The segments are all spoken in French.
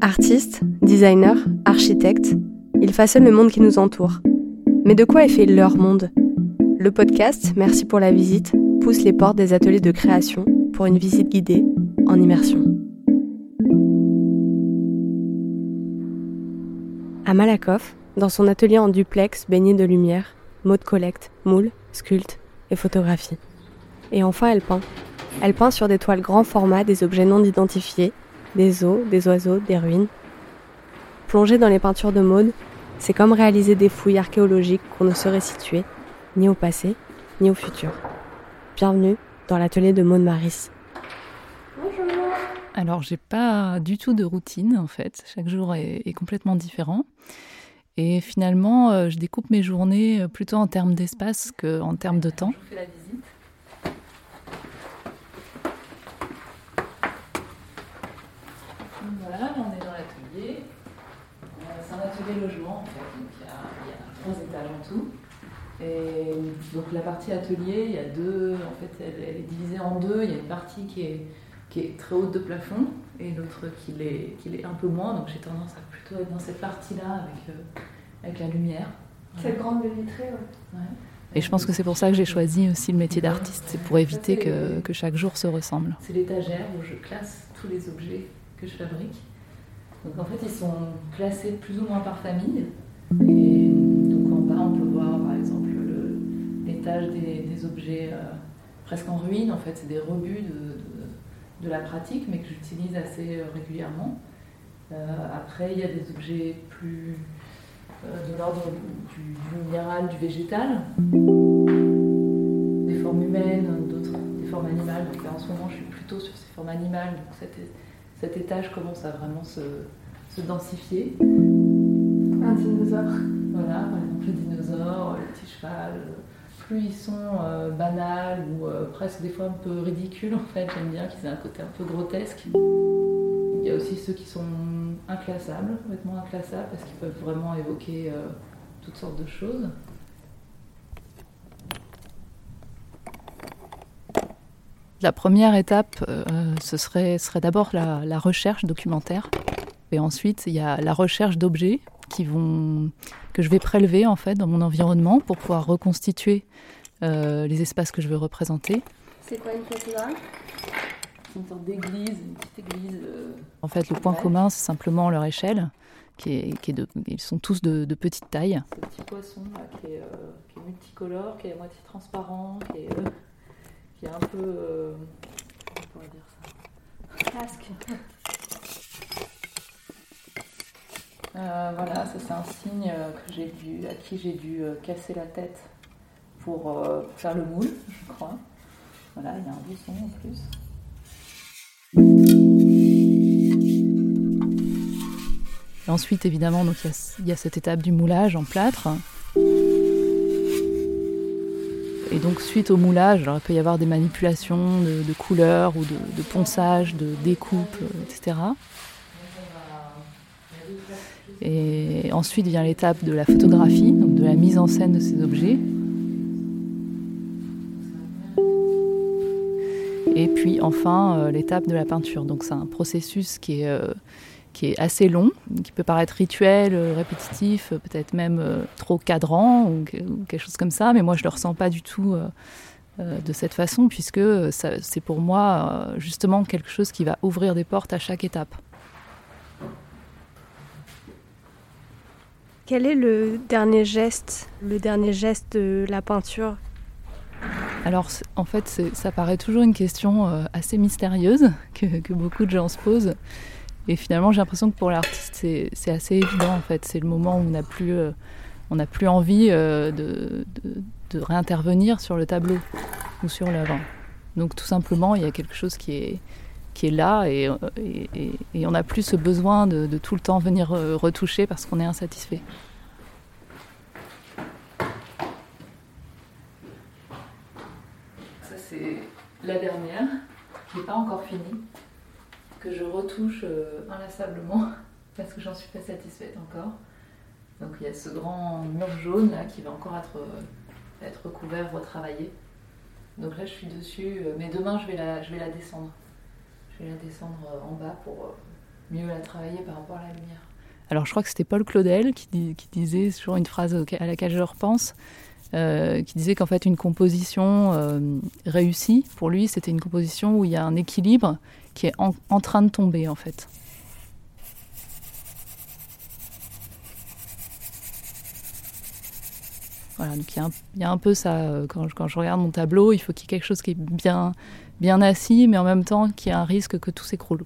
Artistes, designers, architectes, ils façonnent le monde qui nous entoure. Mais de quoi est fait leur monde? Le podcast Merci pour la visite pousse les portes des ateliers de création pour une visite guidée en immersion. À Malakoff, dans son atelier en duplex baigné de lumière, Maud collecte, moule, sculpte et photographie. Et enfin, elle peint. Elle peint sur des toiles grand format des objets non identifiés, des eaux, des oiseaux, des ruines. Plonger dans les peintures de Maud, c'est comme réaliser des fouilles archéologiques qu'on ne saurait situer, ni au passé, ni au futur. Bienvenue dans l'atelier de Maud Maris. Bonjour. Alors, j'ai pas du tout de routine en fait. Chaque jour est, complètement différent. Et finalement, euh, je découpe mes journées plutôt en termes d'espace qu'en termes de temps. Je fais la visite. Voilà, on est dans l'atelier. Euh, c'est un atelier logement en fait, donc il y, a, trois étages en tout. Et donc la partie atelier, il y a deux, en fait, elle, est divisée en deux. Il y a une partie qui est, qui est très haute de plafond et l'autre qui l'est, qui l'est un peu moins. Donc j'ai tendance à plutôt être dans cette partie-là avec, euh, avec la lumière. Cette grande vitrée, ouais. Et je pense que c'est pour ça que j'ai choisi aussi le métier d'artiste, c'est pour éviter que, que chaque jour se ressemble. C'est l'étagère où je classe tous les objets que je fabrique. Donc en fait, ils sont classés plus ou moins par famille. Et donc en bas, on peut voir par exemple l'étage des, des, objets euh, presque en ruine. En fait, c'est des rebuts de, la pratique, mais que j'utilise assez euh, régulièrement. Euh, après, il y a des objets plus de l'ordre du, minéral, du végétal, des formes humaines, d'autres des formes animales. Donc là, en ce moment, je suis plutôt sur ces formes animales. Donc cet étage commence à vraiment se, se densifier. Un dinosaure. Voilà, par exemple le dinosaure, le petit cheval. Plus ils sont euh, banals ou euh, presque des fois un peu ridicules en fait, j'aime bien qu'ils aient un côté un peu grotesque. Il y a aussi ceux qui sont inclassables, complètement inclassables, parce qu'ils peuvent vraiment évoquer euh, toutes sortes de choses. La première étape, euh, ce serait, serait d'abord la, la, recherche documentaire. Et ensuite, il y a la recherche d'objets qui vont, que je vais prélever en fait dans mon environnement pour pouvoir reconstituer euh, les espaces que je veux représenter. C'est quoi une cathédrale Une sorte d'église, une petite église. Euh... En fait, le point ouais. commun, c'est simplement leur échelle. Qui est, qui est de, ils sont tous de, de petite taille. Ce petit poisson là, qui, est, euh, qui est multicolore, qui est à moitié transparent, qui est euh, qui est un peu. Euh, comment on pourrait dire ça? Casque. Euh, voilà, ça c'est un signe que j'ai dû, à qui j'ai dû euh, casser la tête pour, euh, pour, faire le moule, je crois. Voilà, il y a un buisson en plus. Et ensuite, évidemment, donc il y, a, il y a cette étape du moulage en plâtre. Et donc, suite au moulage, il peut y avoir des manipulations de, couleurs ou de, de, ponçage, de découpe, etc. Et ensuite vient l'étape de la photographie, donc de la mise en scène de ces objets. Et puis enfin euh, l'étape de la peinture. Donc c'est un processus qui est, euh, qui est assez long, qui peut paraître rituel, euh, répétitif, peut-être même euh, trop cadrant ou, ou, quelque chose comme ça, mais moi je ne le ressens pas du tout euh, de cette façon, puisque c'est pour moi euh, justement quelque chose qui va ouvrir des portes à chaque étape. Quel est le dernier geste, le dernier geste de la peinture? Alors en fait ça paraît toujours une question euh, assez mystérieuse que, que, beaucoup de gens se posent et finalement j'ai l'impression que pour l'artiste c'est assez évident en fait. C'est le moment où on n'a plus euh, plus envie euh, de, réintervenir sur le tableau ou sur l'œuvre. Donc tout simplement il y a quelque chose qui est qui est là et, et, on n'a plus ce besoin de, de tout le temps venir retoucher parce qu'on est insatisfait. Ça c'est la dernière. Qui n'est pas encore finie, que je retouche euh, inlassablement parce que j'en suis pas satisfaite encore. Donc il y a ce grand mur jaune là qui va encore être, euh, être recouvert, retravaillé. Donc là je suis dessus, euh, mais demain je vais la, je vais la descendre. Je vais la descendre en bas pour mieux la travailler par rapport à la lumière. Alors je crois que c'était Paul Claudel qui, qui disait, toujours une phrase à laquelle je repense, qui disait qu'en fait une composition réussie, pour lui, c'était une composition où il y a un équilibre qui est en, train de tomber en fait. Voilà, donc il y, a un peu ça, euh, quand je, quand je regarde mon tableau, il faut qu'il y ait quelque chose qui est bien, bien assis, mais en même temps qu'il y a un risque que tout s'écroule.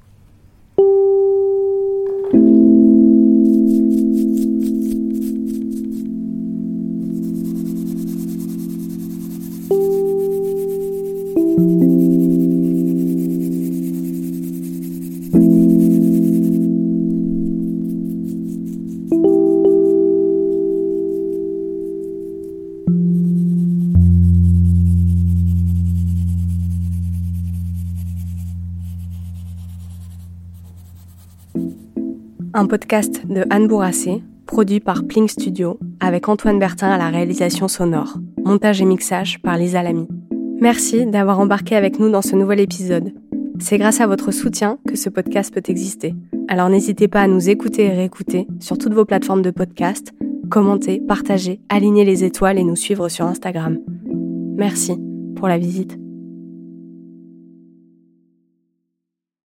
Un podcast de Anne Bourrassé, produit par Pling Studio, avec Antoine Bertin à la réalisation sonore. Montage et mixage par Lisa Lamy. Merci d'avoir embarqué avec nous dans ce nouvel épisode. C'est grâce à votre soutien que ce podcast peut exister. Alors n'hésitez pas à nous écouter et réécouter sur toutes vos plateformes de podcast, commenter, partager, aligner les étoiles et nous suivre sur Instagram. Merci pour la visite.